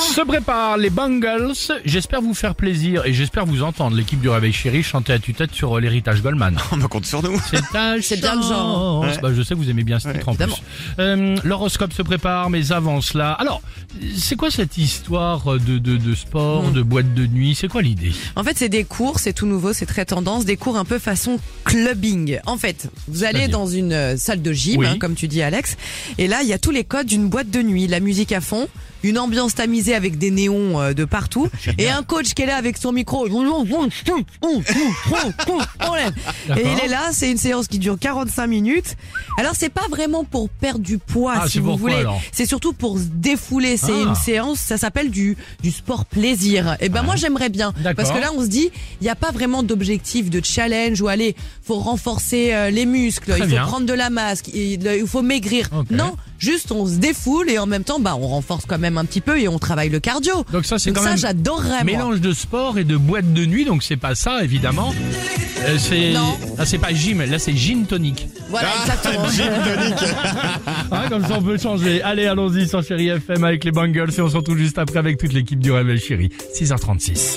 Se préparent les Bungles. J'espère vous faire plaisir et j'espère vous entendre. L'équipe du Réveil Chéri chanter à tue-tête sur euh, l'héritage Goldman. On me compte sur nous. C'est bien le genre. Bah, je sais que vous aimez bien ce titre en plus. évidemment. Euh, L'horoscope se prépare, mais avance là. Alors, c'est quoi cette histoire de, de, de sport, Hmm. de boîte de nuit? C'est quoi l'idée? En fait, c'est des cours, c'est tout nouveau, c'est très tendance, des cours un peu façon clubbing. En fait, vous allez dans une euh, salle de gym, Oui. hein, comme tu dis Alex, et là, il y a tous les codes d'une boîte de nuit, la musique à fond, une ambiance tamisée avec des néons euh, de partout, et un coach qui est là avec son micro. Et il est là, c'est une séance qui dure 45 minutes. Alors, c'est pas vraiment pour perdre du poids, Ah, si vous voulez. C'est surtout pour se défouler. C'est Ah. une séance, ça s'appelle du, du sport plaisir. Et ben moi j'aimerais bien. Parce que là on se dit, il n'y a pas vraiment d'objectif, de challenge ou allez, faut renforcer euh, les muscles, Très il faut bien. prendre de la masse, il, il faut maigrir. Non, juste on se défoule et en même temps bah on renforce quand même un petit peu et on travaille le cardio. Donc ça, c'est quand ça même j'adorerais moi. mélange de sport et de boîte de nuit, donc c'est pas ça évidemment. Euh, c'est Non. ah, c'est pas gym, là c'est gin tonic. Voilà exactement. Ah, comme ça on peut changer. Allez, allons-y sur Chéri FM avec les Bungles et on se retrouve juste après avec toute l'équipe du Réveil Chéri. 6h36.